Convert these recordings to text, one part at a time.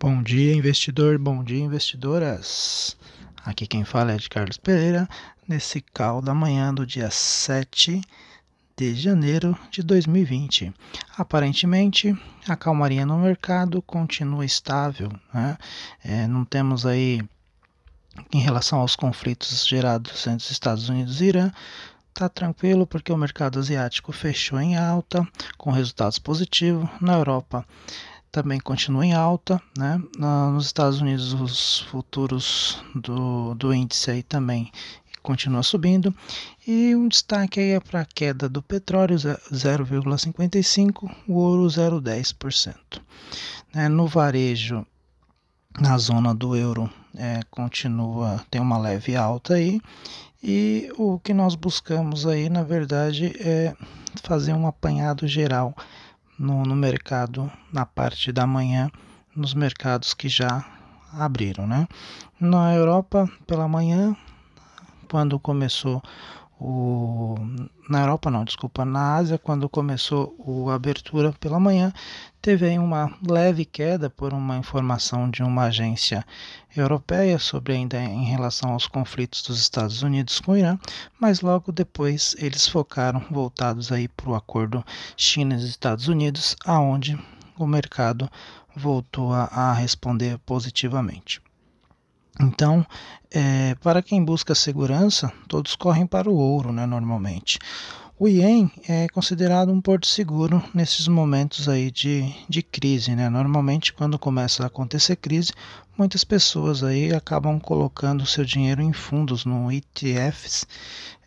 Bom dia, investidor. Bom dia, investidoras. Aqui quem fala é de Carlos Pereira, nesse call da manhã do dia 7 de janeiro de 2020. Aparentemente, a calmaria no mercado continua estável, né? É, não temos aí, em relação aos conflitos gerados entre os Estados Unidos e Irã, tá tranquilo porque o mercado asiático fechou em alta, com resultados positivos. Na Europa, também continua em alta, né? Nos Estados Unidos os futuros do, do índice aí também continua subindo e um destaque aí é para a queda do petróleo 0,55, o ouro 0,10%. Né? No varejo, na zona do euro é, continua tem uma leve alta aí e o que nós buscamos aí na verdade é fazer um apanhado geral no, no mercado na parte da manhã, nos mercados que já abriram. Né? Na Europa, pela manhã, quando começou o, na Europa não, desculpa, na Ásia, quando começou a abertura pela manhã, teve uma leve queda por uma informação de uma agência europeia sobre ainda em relação aos conflitos dos Estados Unidos com o Irã, mas logo depois eles focaram voltados aí para o acordo China e Estados Unidos, aonde o mercado voltou a, a responder positivamente. Então, é, para quem busca segurança, todos correm para o ouro, né, normalmente. O ien é considerado um porto seguro nesses momentos aí de, de crise, né? Normalmente, quando começa a acontecer crise, muitas pessoas aí acabam colocando seu dinheiro em fundos no ETFs,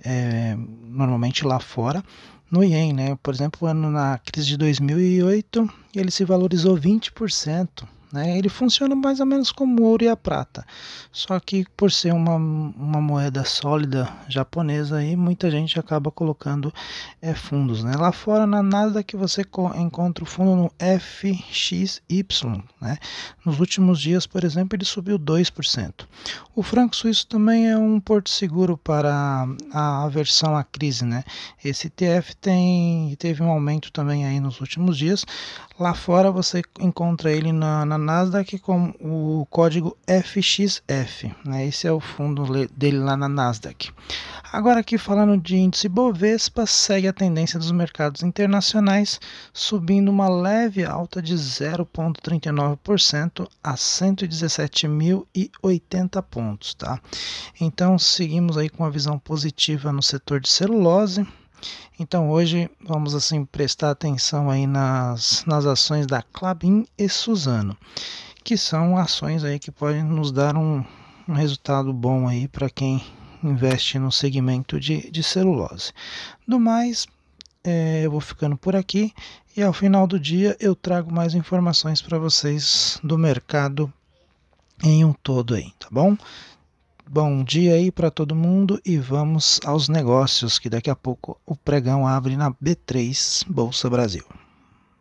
é, normalmente lá fora, no ien, né? Por exemplo, na crise de 2008, ele se valorizou 20%. Né? Ele funciona mais ou menos como o ouro e a prata, só que por ser uma, uma moeda sólida japonesa, aí, muita gente acaba colocando é, fundos. Né? Lá fora, na nada que você encontra o fundo no FXY. Né? Nos últimos dias, por exemplo, ele subiu 2%. O franco suíço também é um porto seguro para a aversão à crise. Né? Esse ETF tem, teve um aumento também aí nos últimos dias. Lá fora você encontra ele na, na Nasdaq com o código FXF. Né? Esse é o fundo dele lá na Nasdaq. Agora aqui falando de índice Bovespa, segue a tendência dos mercados internacionais, subindo uma leve alta de 0,39% a 117.080 pontos. Tá? Então seguimos aí com a visão positiva no setor de celulose então hoje vamos assim prestar atenção aí nas, nas ações da Clabin e Suzano, que são ações aí que podem nos dar um, um resultado bom aí para quem investe no segmento de, de celulose. Do mais, é, eu vou ficando por aqui e ao final do dia eu trago mais informações para vocês do mercado em um todo aí, tá bom? Bom dia aí para todo mundo e vamos aos negócios que daqui a pouco o pregão abre na B3 Bolsa Brasil.